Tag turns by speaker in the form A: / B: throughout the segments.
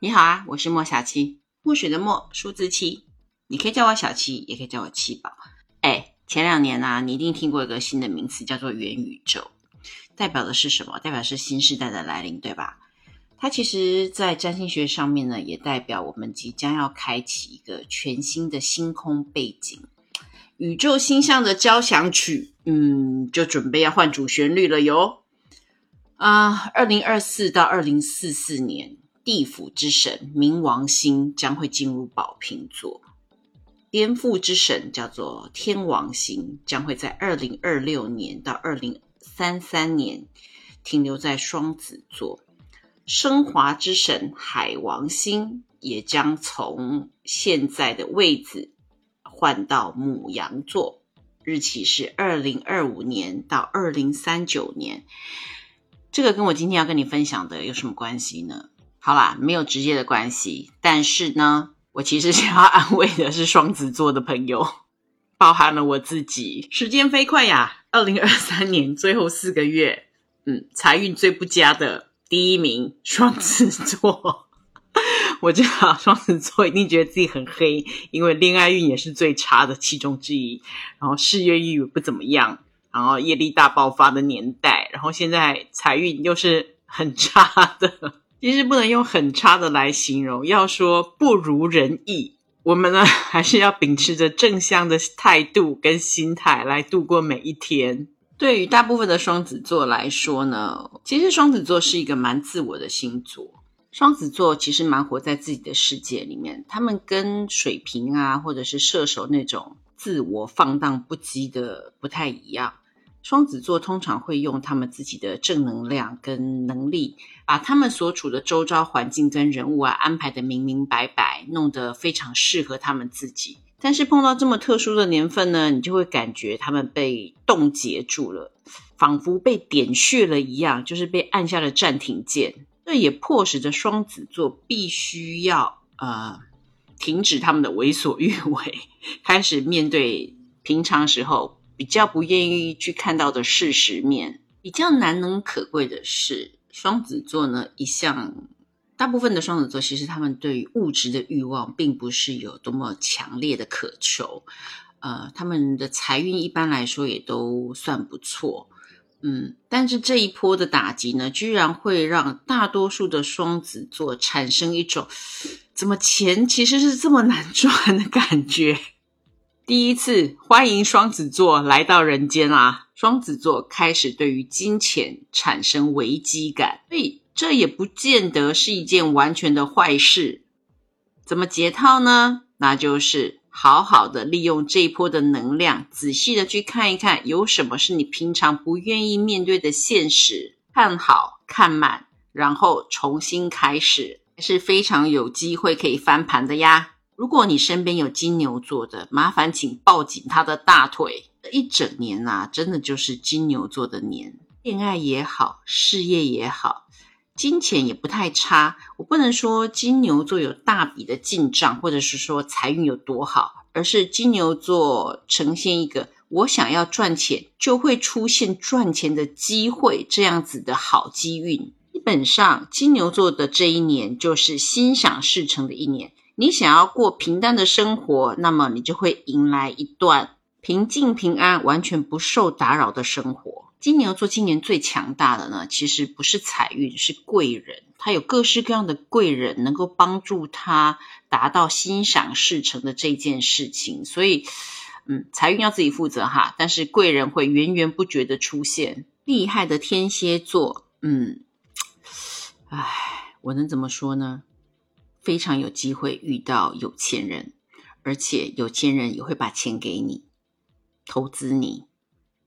A: 你好啊，我是莫小七，墨水的墨，数字七，你可以叫我小七，也可以叫我七宝。哎，前两年呢，你一定听过一个新的名词，叫做元宇宙，代表的是什么？代表是新时代的来临，对吧？它其实，在占星学上面呢，也代表我们即将要开启一个全新的星空背景。宇宙星象的交响曲，嗯，就准备要换主旋律了哟。啊，二零二四到二零四四年，地府之神冥王星将会进入宝瓶座，颠覆之神叫做天王星，将会在二零二六年到二零三三年停留在双子座，升华之神海王星也将从现在的位置。换到母羊座，日期是二零二五年到二零三九年。这个跟我今天要跟你分享的有什么关系呢？好啦，没有直接的关系，但是呢，我其实想要安慰的是双子座的朋友，包含了我自己。时间飞快呀，二零二三年最后四个月，嗯，财运最不佳的第一名，双子座。我知道双子座一定觉得自己很黑，因为恋爱运也是最差的其中之一，然后事业运也不怎么样，然后业力大爆发的年代，然后现在财运又是很差的。其实不能用很差的来形容，要说不如人意。我们呢还是要秉持着正向的态度跟心态来度过每一天。对于大部分的双子座来说呢，其实双子座是一个蛮自我的星座。双子座其实蛮活在自己的世界里面，他们跟水瓶啊，或者是射手那种自我放荡不羁的不太一样。双子座通常会用他们自己的正能量跟能力，把他们所处的周遭环境跟人物啊安排的明明白白，弄得非常适合他们自己。但是碰到这么特殊的年份呢，你就会感觉他们被冻结住了，仿佛被点穴了一样，就是被按下了暂停键。这也迫使着双子座必须要呃停止他们的为所欲为，开始面对平常时候比较不愿意去看到的事实面。比较难能可贵的是，双子座呢一向大部分的双子座其实他们对于物质的欲望并不是有多么强烈的渴求，呃，他们的财运一般来说也都算不错。嗯，但是这一波的打击呢，居然会让大多数的双子座产生一种怎么钱其实是这么难赚的感觉。第一次欢迎双子座来到人间啊，双子座开始对于金钱产生危机感，所以这也不见得是一件完全的坏事。怎么解套呢？那就是。好好的利用这一波的能量，仔细的去看一看，有什么是你平常不愿意面对的现实，看好看满，然后重新开始，是非常有机会可以翻盘的呀。如果你身边有金牛座的，麻烦请抱紧他的大腿。一整年呐，真的就是金牛座的年，恋爱也好，事业也好。金钱也不太差，我不能说金牛座有大笔的进账，或者是说财运有多好，而是金牛座呈现一个我想要赚钱就会出现赚钱的机会这样子的好机运。基本上，金牛座的这一年就是心想事成的一年。你想要过平淡的生活，那么你就会迎来一段平静平安、完全不受打扰的生活。金牛座今年最强大的呢，其实不是财运，是贵人。他有各式各样的贵人，能够帮助他达到心想事成的这件事情。所以，嗯，财运要自己负责哈。但是贵人会源源不绝的出现。厉害的天蝎座，嗯，唉，我能怎么说呢？非常有机会遇到有钱人，而且有钱人也会把钱给你，投资你。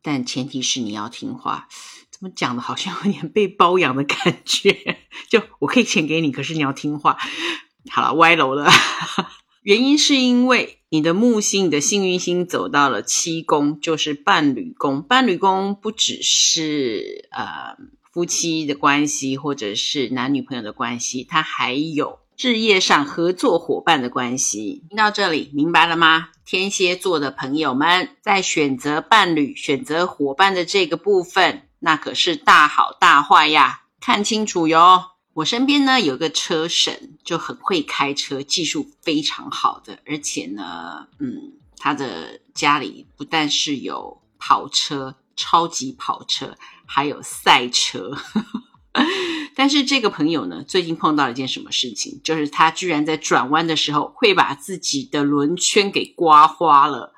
A: 但前提是你要听话，怎么讲的，好像有点被包养的感觉。就我可以钱给你，可是你要听话。好了，歪楼了。原因是因为你的木星、你的幸运星走到了七宫，就是伴侣宫。伴侣宫不只是呃夫妻的关系，或者是男女朋友的关系，它还有。事业上合作伙伴的关系，听到这里明白了吗？天蝎座的朋友们，在选择伴侣、选择伙伴的这个部分，那可是大好大坏呀！看清楚哟。我身边呢有个车神，就很会开车，技术非常好的，而且呢，嗯，他的家里不但是有跑车、超级跑车，还有赛车。但是这个朋友呢，最近碰到了一件什么事情，就是他居然在转弯的时候会把自己的轮圈给刮花了。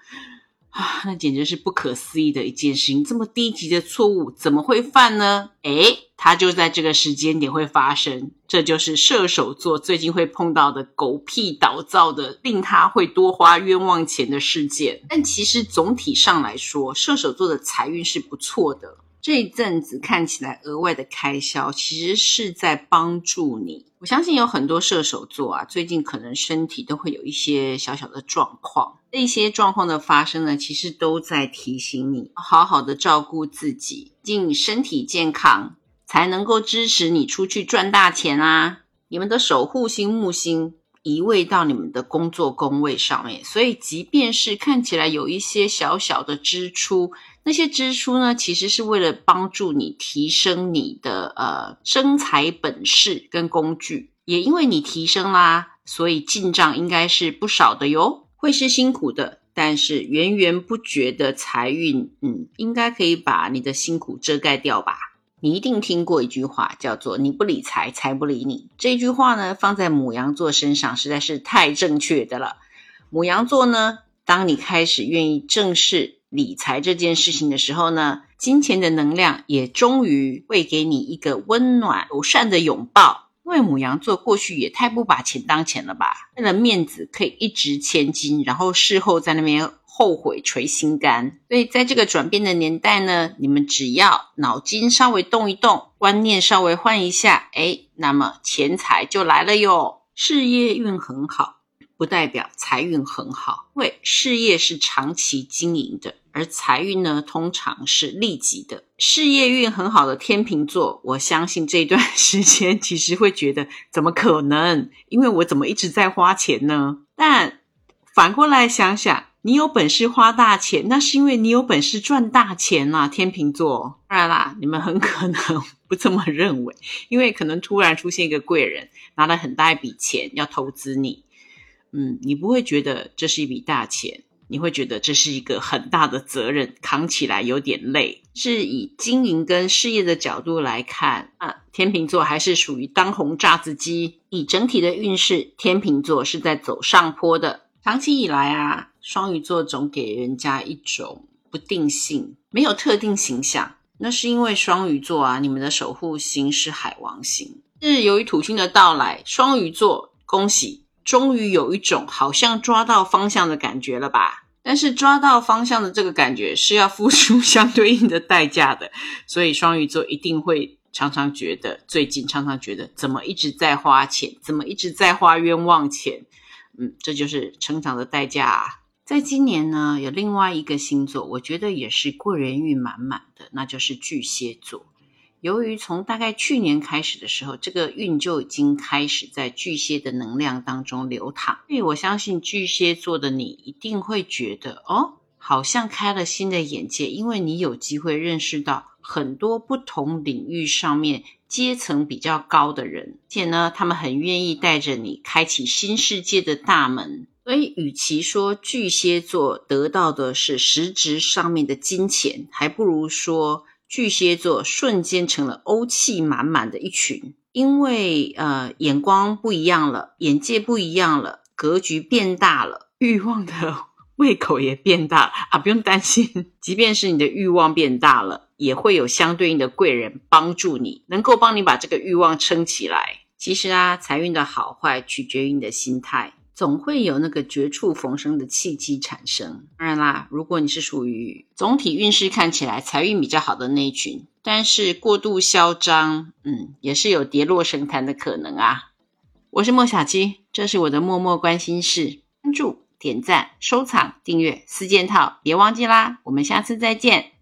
A: 啊，那简直是不可思议的一件事情！这么低级的错误怎么会犯呢？诶，它就在这个时间点会发生，这就是射手座最近会碰到的狗屁倒灶的，令他会多花冤枉钱的事件。但其实总体上来说，射手座的财运是不错的。这一阵子看起来额外的开销，其实是在帮助你。我相信有很多射手座啊，最近可能身体都会有一些小小的状况。这些状况的发生呢，其实都在提醒你，好好的照顾自己，尽身体健康，才能够支持你出去赚大钱啊！你们的守护星木星。移位到你们的工作工位上面，所以即便是看起来有一些小小的支出，那些支出呢，其实是为了帮助你提升你的呃生财本事跟工具。也因为你提升啦，所以进账应该是不少的哟。会是辛苦的，但是源源不绝的财运，嗯，应该可以把你的辛苦遮盖掉吧。你一定听过一句话，叫做“你不理财，财不理你”。这句话呢，放在母羊座身上实在是太正确的了。母羊座呢，当你开始愿意正视理财这件事情的时候呢，金钱的能量也终于会给你一个温暖友善的拥抱。因为母羊座过去也太不把钱当钱了吧？为了面子可以一掷千金，然后事后在那边。后悔捶心肝，所以在这个转变的年代呢，你们只要脑筋稍微动一动，观念稍微换一下，哎，那么钱财就来了哟。事业运很好，不代表财运很好，因为事业是长期经营的，而财运呢，通常是立即的。事业运很好的天秤座，我相信这段时间 其实会觉得怎么可能？因为我怎么一直在花钱呢？但反过来想想。你有本事花大钱，那是因为你有本事赚大钱呐，天秤座。当然啦，你们很可能不这么认为，因为可能突然出现一个贵人，拿了很大一笔钱要投资你，嗯，你不会觉得这是一笔大钱，你会觉得这是一个很大的责任，扛起来有点累。是以经营跟事业的角度来看啊，天秤座还是属于当红炸子鸡。以整体的运势，天秤座是在走上坡的。长期以来啊。双鱼座总给人家一种不定性，没有特定形象。那是因为双鱼座啊，你们的守护星是海王星。是由于土星的到来，双鱼座恭喜，终于有一种好像抓到方向的感觉了吧？但是抓到方向的这个感觉是要付出 相对应的代价的，所以双鱼座一定会常常觉得，最近常常觉得怎么一直在花钱，怎么一直在花冤枉钱？嗯，这就是成长的代价啊。在今年呢，有另外一个星座，我觉得也是贵人运满满的，那就是巨蟹座。由于从大概去年开始的时候，这个运就已经开始在巨蟹的能量当中流淌，所以我相信巨蟹座的你一定会觉得，哦，好像开了新的眼界，因为你有机会认识到很多不同领域上面阶层比较高的人，且呢，他们很愿意带着你开启新世界的大门。所以，与其说巨蟹座得到的是实质上面的金钱，还不如说巨蟹座瞬间成了欧气满满的一群。因为呃，眼光不一样了，眼界不一样了，格局变大了，欲望的 胃口也变大了啊！不用担心，即便是你的欲望变大了，也会有相对应的贵人帮助你，能够帮你把这个欲望撑起来。其实啊，财运的好坏取决于你的心态。总会有那个绝处逢生的契机产生。当然啦，如果你是属于总体运势看起来财运比较好的那一群，但是过度嚣张，嗯，也是有跌落神坛的可能啊。我是莫小七，这是我的默默关心事，关注、点赞、收藏、订阅四件套，别忘记啦。我们下次再见。